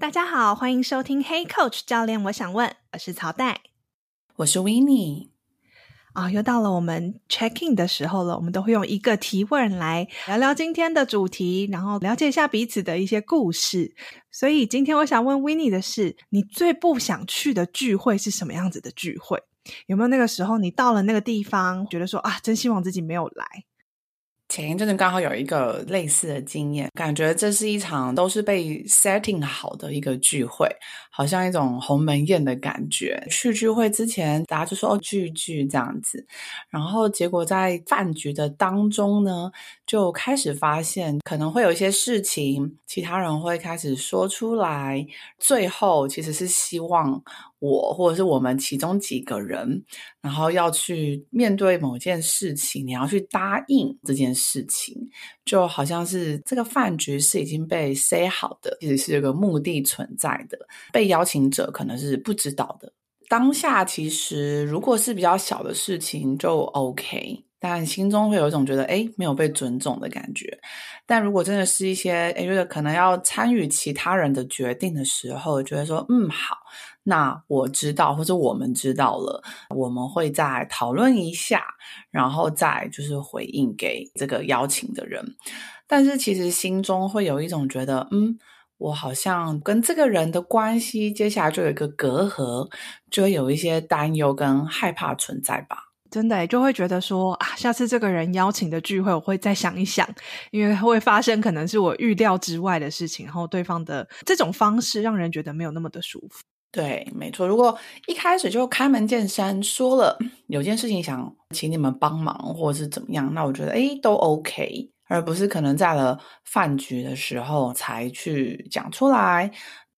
大家好，欢迎收听 Hey Coach 教练，我想问，我是曹代，我是 Winnie。啊、哦，又到了我们 check in 的时候了。我们都会用一个提问来聊聊今天的主题，然后了解一下彼此的一些故事。所以今天我想问 Winnie 的是，你最不想去的聚会是什么样子的聚会？有没有那个时候你到了那个地方，觉得说啊，真希望自己没有来？前一阵子刚好有一个类似的经验，感觉这是一场都是被 setting 好的一个聚会，好像一种鸿门宴的感觉。去聚会之前，大家就说哦聚聚这样子，然后结果在饭局的当中呢，就开始发现可能会有一些事情，其他人会开始说出来，最后其实是希望。我或者是我们其中几个人，然后要去面对某件事情，你要去答应这件事情，就好像是这个饭局是已经被塞好的，其实是有个目的存在的，被邀请者可能是不知道的。当下其实如果是比较小的事情就 OK，但心中会有一种觉得诶没有被尊重的感觉。但如果真的是一些诶觉得可能要参与其他人的决定的时候，觉得说嗯好。那我知道，或者我们知道了，我们会再讨论一下，然后再就是回应给这个邀请的人。但是其实心中会有一种觉得，嗯，我好像跟这个人的关系，接下来就有一个隔阂，就会有一些担忧跟害怕存在吧。真的，就会觉得说啊，下次这个人邀请的聚会，我会再想一想，因为会发生可能是我预料之外的事情，然后对方的这种方式让人觉得没有那么的舒服。对，没错。如果一开始就开门见山说了有件事情想请你们帮忙，或者是怎么样，那我觉得诶都 OK，而不是可能在了饭局的时候才去讲出来，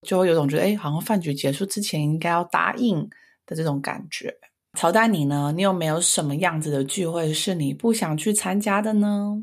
就会有种觉得诶好像饭局结束之前应该要答应的这种感觉。曹代你呢？你有没有什么样子的聚会是你不想去参加的呢？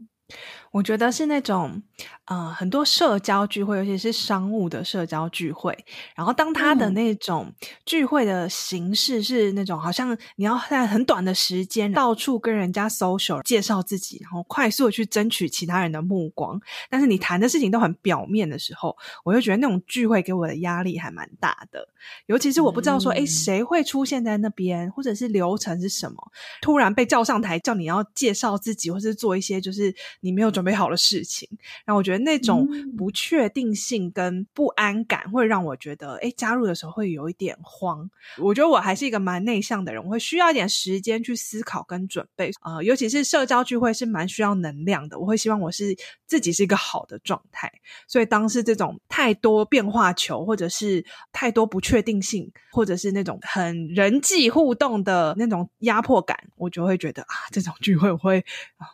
我觉得是那种，呃，很多社交聚会，尤其是商务的社交聚会。然后，当他的那种聚会的形式是那种，好像你要在很短的时间到处跟人家 social 介绍自己，然后快速的去争取其他人的目光。但是你谈的事情都很表面的时候，我就觉得那种聚会给我的压力还蛮大的。尤其是我不知道说，哎，谁会出现在那边，或者是流程是什么，突然被叫上台叫你要介绍自己，或是做一些就是你没有准备好的事情，然后我觉得那种不确定性跟不安感会让我觉得，诶，加入的时候会有一点慌。我觉得我还是一个蛮内向的人，我会需要一点时间去思考跟准备。呃，尤其是社交聚会是蛮需要能量的，我会希望我是自己是一个好的状态。所以当是这种太多变化球，或者是太多不确定性，或者是那种很人际互动的那种压迫感，我就会觉得啊，这种聚会我会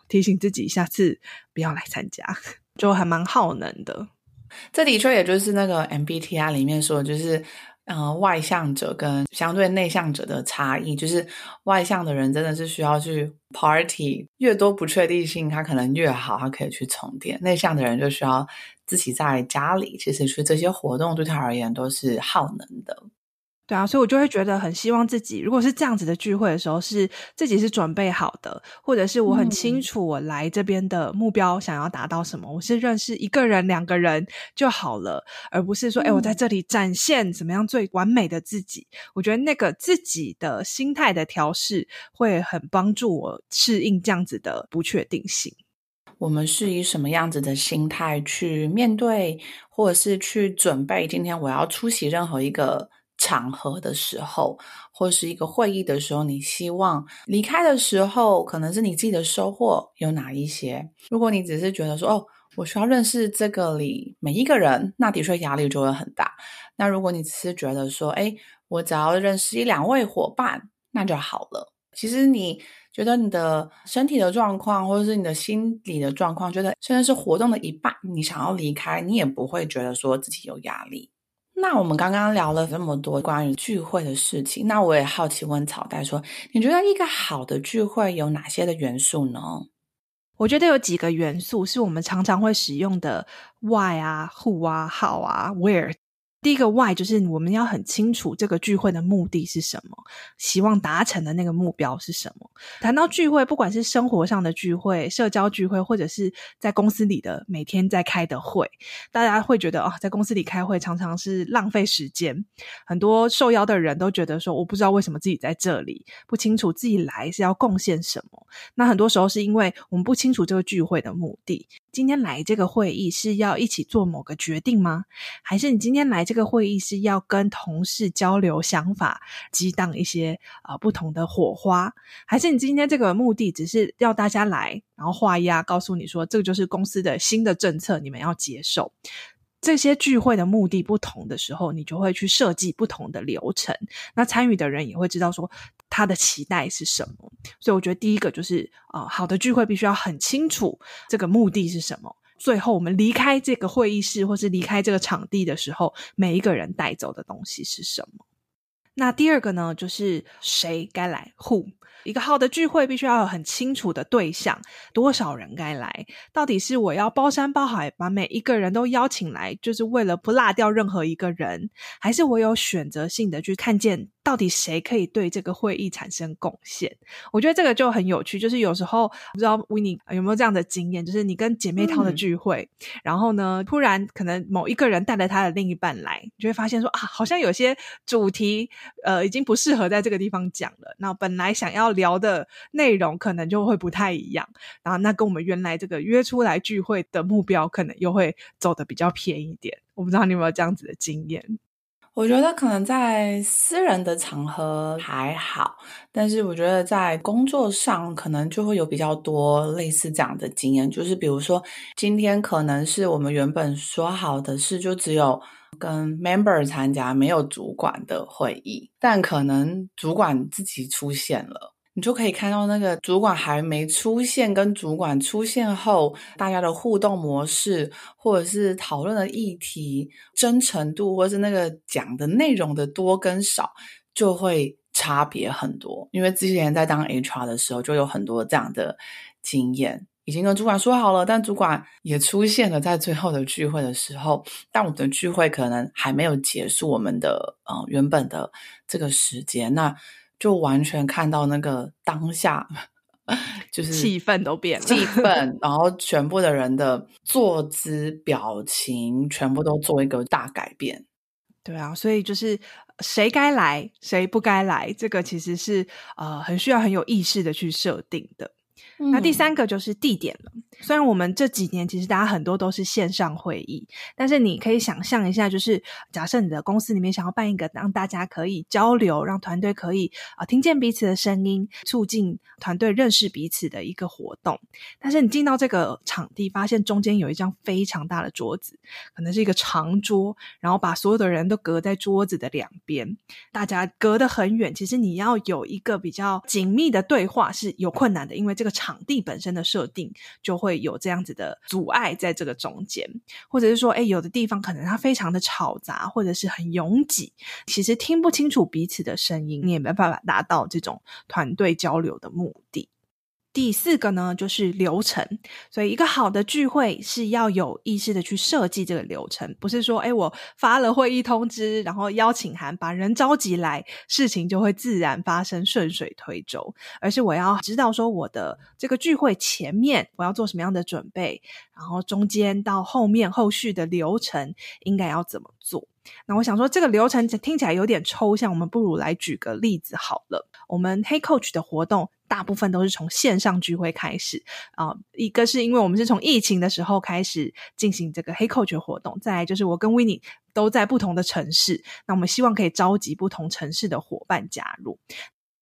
提醒自己下次。不要来参加，就还蛮耗能的。这的确也就是那个 MBTI 里面说的，就是呃外向者跟相对内向者的差异。就是外向的人真的是需要去 party，越多不确定性，他可能越好，他可以去充电。内向的人就需要自己在家里，其实去这些活动对他而言都是耗能的。对啊，所以我就会觉得很希望自己，如果是这样子的聚会的时候，是自己是准备好的，或者是我很清楚我来这边的目标想要达到什么，嗯、我是认识一个人、两个人就好了，而不是说，哎、嗯，我在这里展现怎么样最完美的自己。我觉得那个自己的心态的调试会很帮助我适应这样子的不确定性。我们是以什么样子的心态去面对，或者是去准备今天我要出席任何一个场合的时候，或是一个会议的时候，你希望离开的时候，可能是你自己的收获有哪一些？如果你只是觉得说，哦，我需要认识这个里每一个人，那的确压力就会很大。那如果你只是觉得说，诶，我只要认识一两位伙伴，那就好了。其实你觉得你的身体的状况，或者是你的心理的状况，觉得甚至是活动的一半，你想要离开，你也不会觉得说自己有压力。那我们刚刚聊了这么多关于聚会的事情，那我也好奇问草袋说，你觉得一个好的聚会有哪些的元素呢？我觉得有几个元素是我们常常会使用的，why 啊，who 啊，how 啊，where。第一个 why 就是我们要很清楚这个聚会的目的是什么，希望达成的那个目标是什么。谈到聚会，不管是生活上的聚会、社交聚会，或者是在公司里的每天在开的会，大家会觉得啊，在公司里开会常常是浪费时间。很多受邀的人都觉得说，我不知道为什么自己在这里，不清楚自己来是要贡献什么。那很多时候是因为我们不清楚这个聚会的目的。今天来这个会议是要一起做某个决定吗？还是你今天来这个？会议是要跟同事交流想法，激荡一些啊、不同的火花，还是你今天这个目的只是要大家来，然后画押告诉你说，这个就是公司的新的政策，你们要接受。这些聚会的目的不同的时候，你就会去设计不同的流程。那参与的人也会知道说他的期待是什么。所以我觉得第一个就是啊、呃，好的聚会必须要很清楚这个目的是什么。最后，我们离开这个会议室，或是离开这个场地的时候，每一个人带走的东西是什么？那第二个呢，就是谁该来？Who？一个好的聚会必须要有很清楚的对象，多少人该来？到底是我要包山包海把每一个人都邀请来，就是为了不落掉任何一个人，还是我有选择性的去看见？到底谁可以对这个会议产生贡献？我觉得这个就很有趣。就是有时候不知道 Winnie 有没有这样的经验，就是你跟姐妹淘的聚会，嗯、然后呢，突然可能某一个人带了他的另一半来，你就会发现说啊，好像有些主题呃已经不适合在这个地方讲了。那本来想要聊的内容可能就会不太一样，然后那跟我们原来这个约出来聚会的目标可能又会走的比较偏一点。我不知道你有没有这样子的经验。我觉得可能在私人的场合还好，但是我觉得在工作上可能就会有比较多类似这样的经验，就是比如说今天可能是我们原本说好的事就只有跟 member 参加，没有主管的会议，但可能主管自己出现了。你就可以看到那个主管还没出现，跟主管出现后，大家的互动模式，或者是讨论的议题真诚度，或者是那个讲的内容的多跟少，就会差别很多。因为之前在当 HR 的时候，就有很多这样的经验，已经跟主管说好了，但主管也出现了在最后的聚会的时候，但我们的聚会可能还没有结束，我们的呃原本的这个时间那。就完全看到那个当下，就是气氛都变了，气氛，然后全部的人的坐姿、表情，全部都做一个大改变。对啊，所以就是谁该来，谁不该来，这个其实是呃很需要很有意识的去设定的。那第三个就是地点了。虽然我们这几年其实大家很多都是线上会议，但是你可以想象一下，就是假设你的公司里面想要办一个让大家可以交流、让团队可以啊、听见彼此的声音、促进团队认识彼此的一个活动，但是你进到这个场地，发现中间有一张非常大的桌子，可能是一个长桌，然后把所有的人都隔在桌子的两边，大家隔得很远。其实你要有一个比较紧密的对话是有困难的，因为这个场地本身的设定就会有这样子的阻碍在这个中间，或者是说，哎，有的地方可能它非常的吵杂，或者是很拥挤，其实听不清楚彼此的声音，你也没办法达到这种团队交流的目的。第四个呢，就是流程。所以，一个好的聚会是要有意识的去设计这个流程，不是说，哎，我发了会议通知，然后邀请函，把人召集来，事情就会自然发生，顺水推舟。而是我要知道说，我的这个聚会前面我要做什么样的准备，然后中间到后面后续的流程应该要怎么做。那我想说，这个流程听起来有点抽象，我们不如来举个例子好了。我们黑 Coach 的活动大部分都是从线上聚会开始啊、一个是因为我们是从疫情的时候开始进行这个黑 Coach 活动，再来就是我跟 Winnie 都在不同的城市，那我们希望可以召集不同城市的伙伴加入。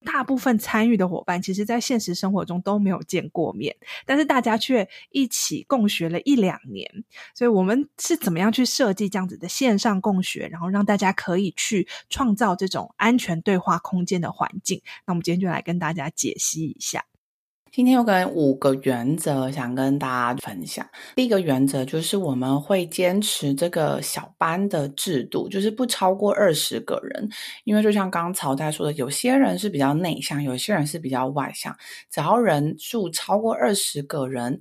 大部分参与的伙伴，其实在现实生活中都没有见过面，但是大家却一起共学了一两年。所以，我们是怎么样去设计这样子的线上共学，然后让大家可以去创造这种安全对话空间的环境？那我们今天就来跟大家解析一下。今天有个五个原则想跟大家分享。第一个原则就是我们会坚持这个小班的制度，就是不超过二十个人。因为就像刚刚曹代说的，有些人是比较内向，有些人是比较外向，只要人数超过二十个人。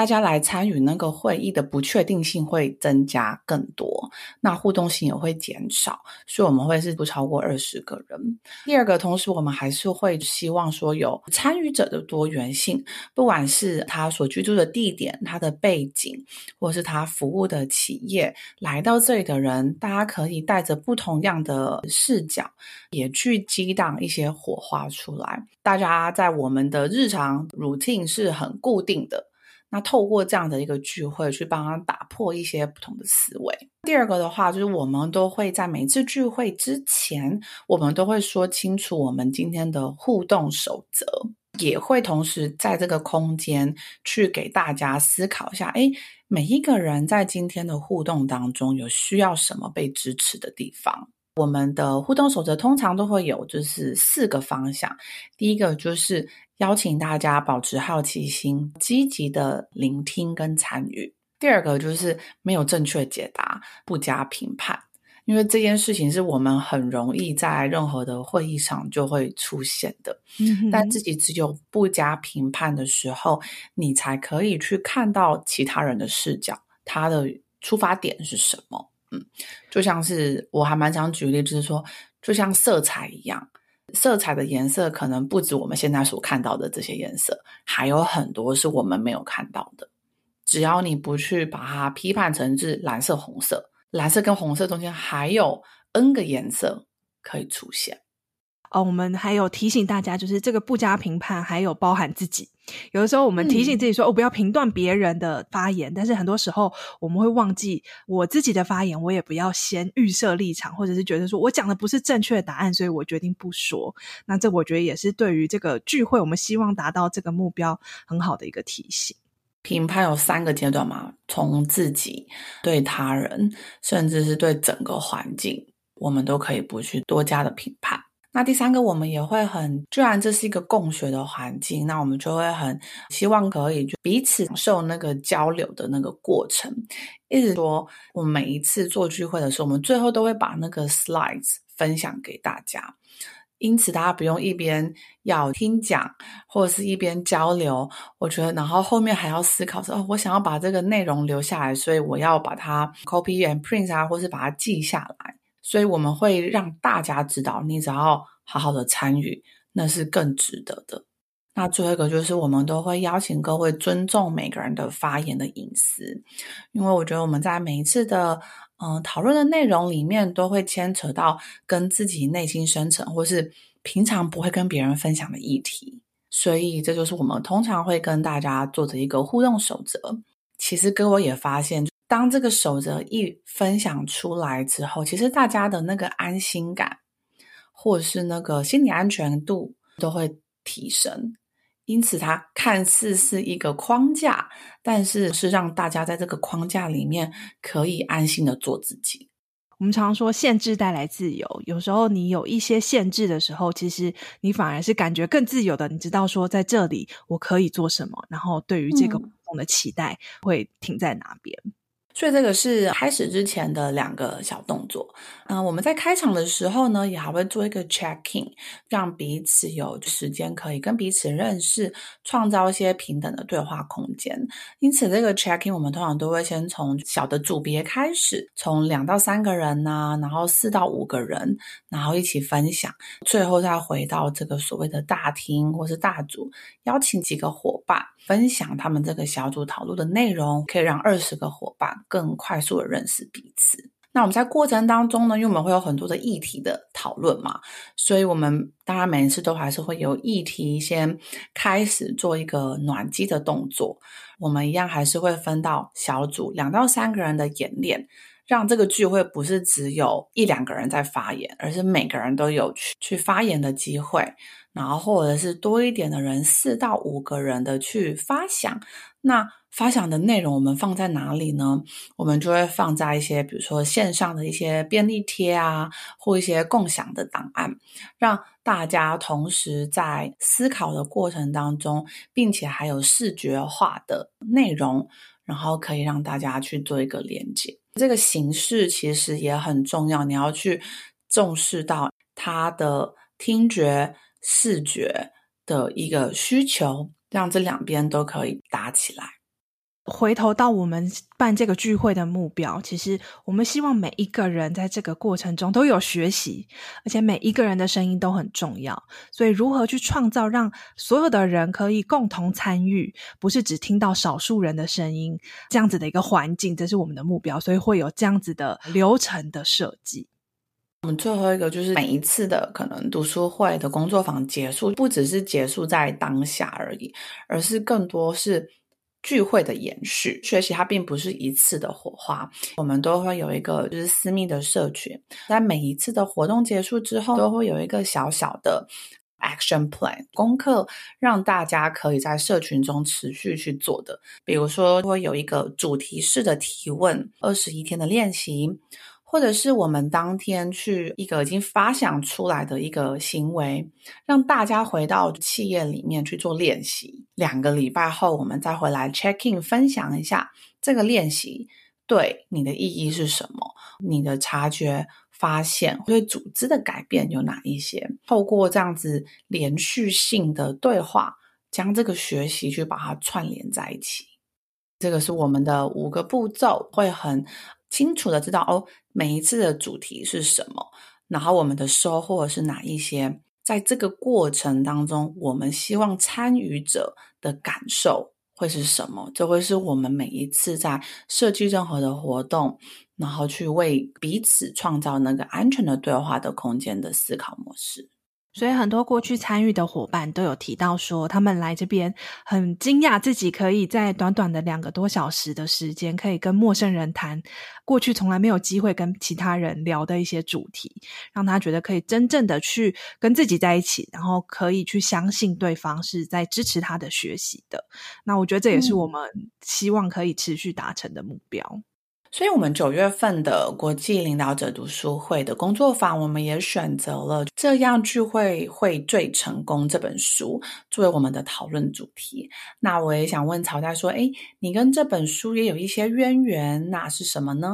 大家来参与那个会议的不确定性会增加更多，那互动性也会减少，所以我们会是不超过二十个人。第二个，同时我们还是会希望说有参与者的多元性，不管是他所居住的地点、他的背景，或是他服务的企业，来到这里的人，大家可以带着不同样的视角，也去激荡一些火花出来。大家在我们的日常 routine 是很固定的。那透过这样的一个聚会，去帮他打破一些不同的思维。第二个的话，就是我们都会在每次聚会之前，我们都会说清楚我们今天的互动守则，也会同时在这个空间去给大家思考一下，诶，每一个人在今天的互动当中有需要什么被支持的地方。我们的互动守则通常都会有，就是四个方向。第一个就是邀请大家保持好奇心，积极的聆听跟参与。第二个就是没有正确解答，不加评判，因为这件事情是我们很容易在任何的会议上就会出现的。嗯哼。但自己只有不加评判的时候，你才可以去看到其他人的视角，他的出发点是什么。嗯，就像是我还蛮想举例，就是说，就像色彩一样，色彩的颜色可能不止我们现在所看到的这些颜色，还有很多是我们没有看到的。只要你不去把它批判成是蓝色、红色，蓝色跟红色中间还有 N 个颜色可以出现。哦，我们还有提醒大家，就是这个不加评判，还有包含自己。有的时候我们提醒自己说：“我、嗯哦、不要评断别人的发言。”但是很多时候我们会忘记我自己的发言，我也不要先预设立场，或者是觉得说我讲的不是正确的答案，所以我决定不说。那这我觉得也是对于这个聚会，我们希望达到这个目标很好的一个提醒。评判有三个阶段嘛，从自己对他人，甚至是对整个环境，我们都可以不去多加的评判。那第三个，我们也会很，既然这是一个共学的环境，那我们就会很希望可以就彼此受那个交流的那个过程。一直说，我们每一次做聚会的时候，我们最后都会把那个 slides 分享给大家，因此大家不用一边要听讲，或者是一边交流。我觉得，然后后面还要思考说，哦，我想要把这个内容留下来，所以我要把它 copy and print 啊，或是把它记下来。所以我们会让大家知道，你只要好好的参与，那是更值得的。那最后一个就是，我们都会邀请各位尊重每个人的发言的隐私，因为我觉得我们在每一次的嗯、讨论的内容里面，都会牵扯到跟自己内心深层或是平常不会跟别人分享的议题，所以这就是我们通常会跟大家做的一个互动守则。其实各位也发现。当这个守则一分享出来之后，其实大家的那个安心感，或者是那个心理安全度都会提升。因此，它看似是一个框架，但是是让大家在这个框架里面可以安心的做自己。我们常常说，限制带来自由。有时候你有一些限制的时候，其实你反而是感觉更自由的。你知道说，在这里我可以做什么，然后对于这个活动的期待会停在哪边。嗯所以这个是开始之前的两个小动作。嗯、我们在开场的时候呢，也还会做一个 checking，让彼此有时间可以跟彼此认识，创造一些平等的对话空间。因此，这个 checking 我们通常都会先从小的组别开始，从两到三个人呐、然后四到五个人，然后一起分享，最后再回到这个所谓的大厅或是大组，邀请几个伙伴分享他们这个小组讨论的内容，可以让二十个伙伴。更快速的认识彼此。那我们在过程当中呢，因为我们会有很多的议题的讨论嘛，所以我们当然每一次都还是会有议题先开始做一个暖机的动作。我们一样还是会分到小组，两到三个人的演练，让这个聚会不是只有一两个人在发言，而是每个人都有去去发言的机会。然后或者是多一点的人，四到五个人的去发想。那发想的内容我们放在哪里呢？我们就会放在一些，比如说线上的一些便利贴啊，或一些共享的档案，让大家同时在思考的过程当中，并且还有视觉化的内容，然后可以让大家去做一个连接。这个形式其实也很重要，你要去重视到它的听觉、视觉的一个需求，让这两边都可以搭起来。回头到我们办这个聚会的目标，其实我们希望每一个人在这个过程中都有学习，而且每一个人的声音都很重要。所以，如何去创造让所有的人可以共同参与，不是只听到少数人的声音，这样子的一个环境，这是我们的目标。所以会有这样子的流程的设计。我们最后一个就是每一次的可能读书会的工作坊结束，不只是结束在当下而已，而是更多是。聚会的延续，学习它并不是一次的火花，我们都会有一个就是私密的社群，在每一次的活动结束之后，都会有一个小小的 action plan 功课，让大家可以在社群中持续去做的，比如说会有一个主题式的提问，二十一天的练习。或者是我们当天去一个已经发想出来的一个行为，让大家回到企业里面去做练习。两个礼拜后，我们再回来 check in，分享一下这个练习对你的意义是什么，你的察觉、发现，对组织的改变有哪一些？透过这样子连续性的对话，将这个学习去把它串联在一起。这个是我们的五个步骤，会很。清楚的知道哦，每一次的主题是什么，然后我们的收获是哪一些，在这个过程当中，我们希望参与者的感受会是什么？这会是我们每一次在设计任何的活动，然后去为彼此创造那个安全的对话的空间的思考模式。所以很多过去参与的伙伴都有提到说，他们来这边很惊讶，自己可以在短短的两个多小时的时间，可以跟陌生人谈过去从来没有机会跟其他人聊的一些主题，让他觉得可以真正的去跟自己在一起，然后可以去相信对方是在支持他的学习的。那我觉得这也是我们希望可以持续达成的目标。所以，我们九月份的国际领导者读书会的工作坊，我们也选择了《这样聚会会最成功》这本书作为我们的讨论主题。那我也想问曹代说：“哎，你跟这本书也有一些渊源，那是什么呢？”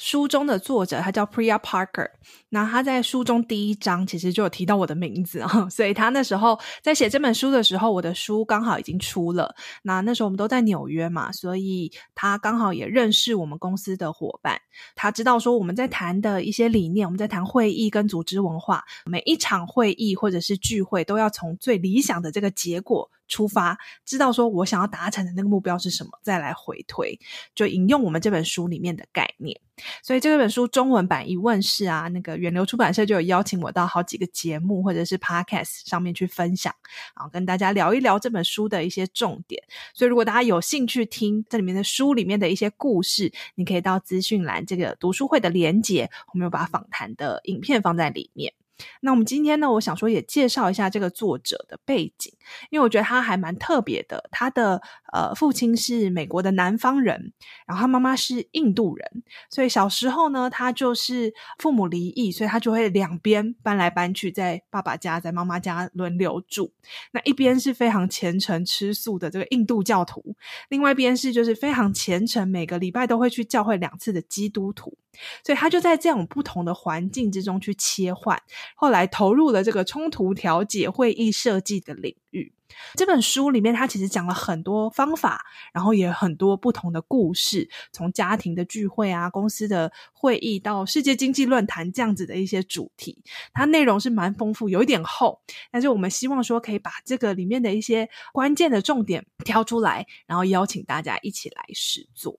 书中的作者他叫 Priya Parker，那他在书中第一章其实就有提到我的名字啊，所以他那时候在写这本书的时候，我的书刚好已经出了。那那时候我们都在纽约嘛，所以他刚好也认识我们公司的伙伴，他知道说我们在谈的一些理念，我们在谈会议跟组织文化，每一场会议或者是聚会都要从最理想的这个结果出发，知道说我想要达成的那个目标是什么，再来回推，就引用我们这本书里面的概念。所以这本书中文版一问世啊，那个远流出版社就有邀请我到好几个节目或者是 podcast 上面去分享，然后跟大家聊一聊这本书的一些重点。所以如果大家有兴趣听这里面的书里面的一些故事，你可以到资讯栏这个读书会的连结，我们有把访谈的影片放在里面。那我们今天呢，我想说也介绍一下这个作者的背景，因为我觉得他还蛮特别的。他的呃父亲是美国的南方人，然后他妈妈是印度人，所以小时候呢，他就是父母离异，所以他就会两边搬来搬去，在爸爸家，在妈妈家轮流住。那一边是非常虔诚吃素的这个印度教徒，另外一边是就是非常虔诚，每个礼拜都会去教会两次的基督徒。所以他就在这种不同的环境之中去切换，后来投入了这个冲突调解、会议设计的领域。这本书里面，他其实讲了很多方法，然后也很多不同的故事，从家庭的聚会啊、公司的会议到世界经济论坛这样子的一些主题，它内容是蛮丰富，有一点厚，但是我们希望说可以把这个里面的一些关键的重点挑出来，然后邀请大家一起来试做。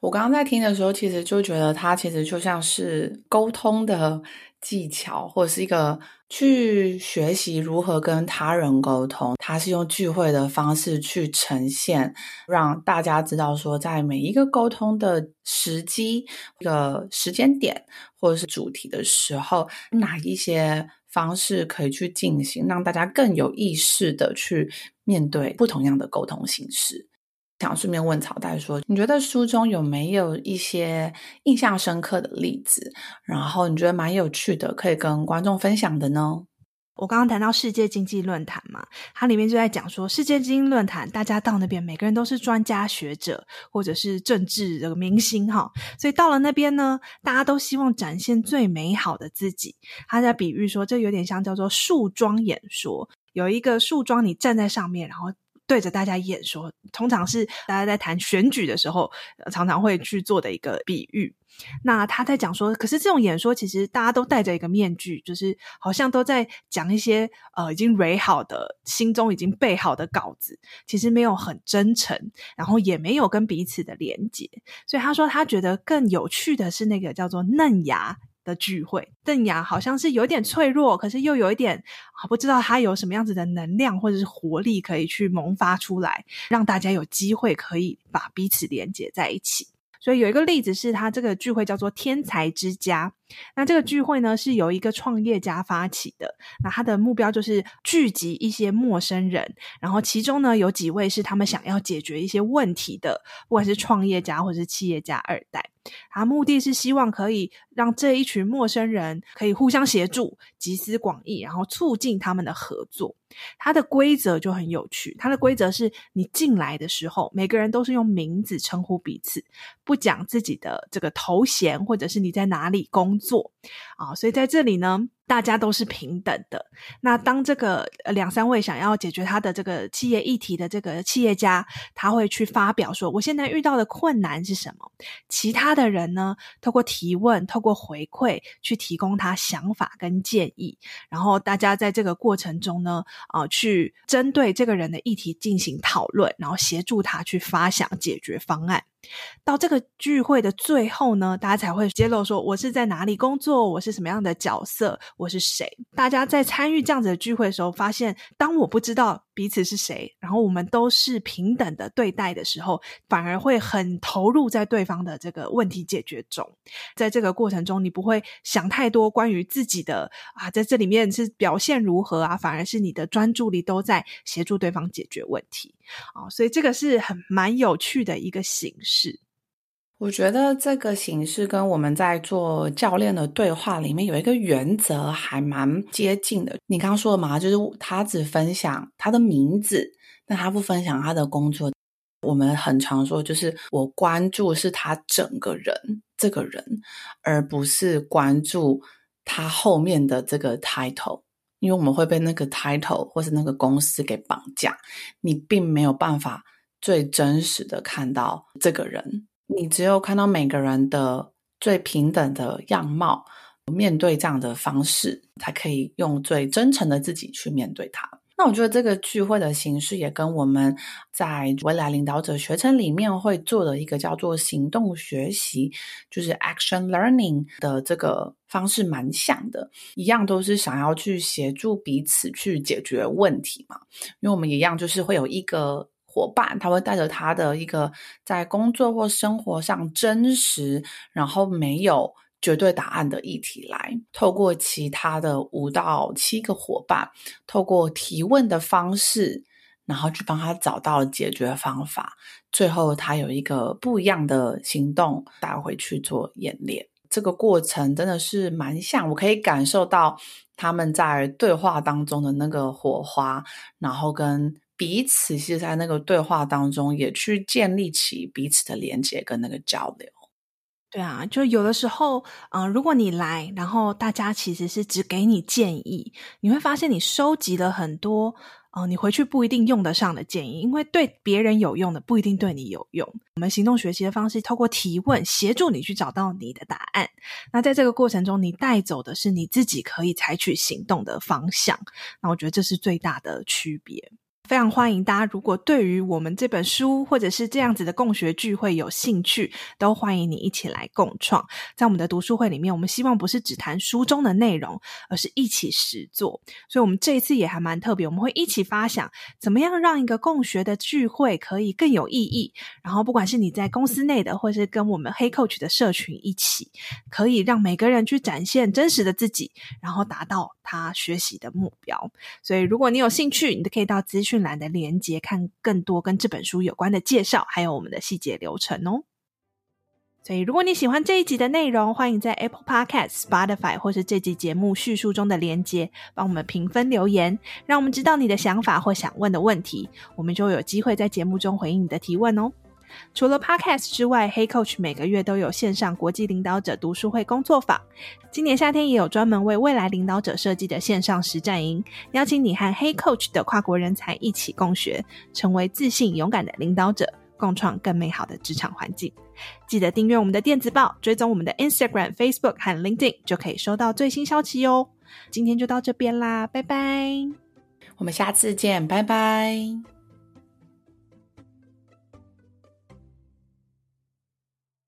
我刚刚在听的时候，其实就觉得它其实就像是沟通的技巧，或者是一个去学习如何跟他人沟通。它是用聚会的方式去呈现，让大家知道说，在每一个沟通的时机、一个时间点或者是主题的时候，哪一些方式可以去进行，让大家更有意识的去面对不同样的沟通形式。想顺便问草代说，你觉得书中有没有一些印象深刻的例子？然后你觉得蛮有趣的，可以跟观众分享的呢？我刚刚谈到世界经济论坛嘛，它里面就在讲说，世界经济论坛大家到那边，每个人都是专家学者或者是政治的明星哈，所以到了那边呢，大家都希望展现最美好的自己。他在比喻说，这有点像叫做树桩演说，有一个树桩，你站在上面，然后。对着大家演说，通常是大家在谈选举的时候，常常会去做的一个比喻。那他在讲说，可是这种演说其实大家都戴着一个面具，就是好像都在讲一些呃已经蕊好的、心中已经备好的稿子，其实没有很真诚，然后也没有跟彼此的连结。所以他说，他觉得更有趣的是那个叫做嫩芽的聚会，邓雅好像是有点脆弱，可是又有一点，不知道他有什么样子的能量或者是活力可以去萌发出来，让大家有机会可以把彼此连接在一起。所以有一个例子是，他这个聚会叫做“天才之家”。那这个聚会呢，是由一个创业家发起的。那他的目标就是聚集一些陌生人，然后其中呢有几位是他们想要解决一些问题的，不管是创业家或者是企业家二代。他目的是希望可以让这一群陌生人可以互相协助，集思广益，然后促进他们的合作。它的规则就很有趣，它的规则是你进来的时候，每个人都是用名字称呼彼此，不讲自己的这个头衔，或者是你在哪里工作啊。所以在这里呢。大家都是平等的。那当这个两三位想要解决他的这个企业议题的这个企业家，他会去发表说：“我现在遇到的困难是什么？”其他的人呢，透过提问、透过回馈，去提供他想法跟建议。然后大家在这个过程中呢，啊、去针对这个人的议题进行讨论，然后协助他去发想解决方案。到这个聚会的最后呢，大家才会揭露说，我是在哪里工作，我是什么样的角色，我是谁。大家在参与这样子的聚会的时候，发现当我不知道彼此是谁，然后我们都是平等的对待的时候，反而会很投入在对方的这个问题解决中。在这个过程中，你不会想太多关于自己的啊，在这里面是表现如何啊，反而是你的专注力都在协助对方解决问题啊。所以这个是很蛮有趣的一个形式。我觉得这个形式跟我们在做教练的对话里面有一个原则还蛮接近的。你刚刚说的嘛，就是他只分享他的名字，但他不分享他的工作。我们很常说，就是我关注是他整个人这个人，而不是关注他后面的这个 title，因为我们会被那个 title 或是那个公司给绑架，你并没有办法。最真实的看到这个人，你只有看到每个人的最平等的样貌，面对这样的方式，才可以用最真诚的自己去面对他。那我觉得这个聚会的形式也跟我们在未来领导者学程里面会做的一个叫做行动学习，就是 action learning 的这个方式蛮像的，一样都是想要去协助彼此去解决问题嘛。因为我们一样就是会有一个。伙伴，他会带着他的一个在工作或生活上真实，然后没有绝对答案的议题来，透过其他的五到七个伙伴，透过提问的方式，然后去帮他找到解决方法。最后，他有一个不一样的行动带回去做演练。这个过程真的是蛮像，我可以感受到他们在对话当中的那个火花，然后跟。彼此是在那个对话当中，也去建立起彼此的连接跟那个交流。对啊，就有的时候，嗯、如果你来，然后大家其实是只给你建议，你会发现你收集了很多，哦、你回去不一定用得上的建议，因为对别人有用的不一定对你有用。我们行动学习的方式，透过提问协助你去找到你的答案。那在这个过程中，你带走的是你自己可以采取行动的方向。那我觉得这是最大的区别。非常欢迎大家，如果对于我们这本书或者是这样子的共学聚会有兴趣，都欢迎你一起来共创。在我们的读书会里面，我们希望不是只谈书中的内容，而是一起实做。所以，我们这一次也还蛮特别，我们会一起发想怎么样让一个共学的聚会可以更有意义。然后，不管是你在公司内的，或是跟我们黑 Coach 的社群一起，可以让每个人去展现真实的自己，然后达到他学习的目标。所以，如果你有兴趣，你都可以到资讯讯栏的连接，看更多跟这本书有关的介绍，还有我们的细节流程哦。所以，如果你喜欢这一集的内容，欢迎在 Apple Podcast、Spotify 或是这集节目叙述中的连接，帮我们评分留言，让我们知道你的想法或想问的问题，我们就有机会在节目中回应你的提问哦。除了 Podcast 之外，Hey Coach 每个月都有线上国际领导者读书会工作坊，今年夏天也有专门为未来领导者设计的线上实战营，邀请你和 Hey Coach 的跨国人才一起共学，成为自信勇敢的领导者。共创更美好的职场环境。记得订阅我们的电子报，追踪我们的 Instagram、Facebook 和 LinkedIn，就可以收到最新消息哦。今天就到这边啦，拜拜！我们下次见，拜拜。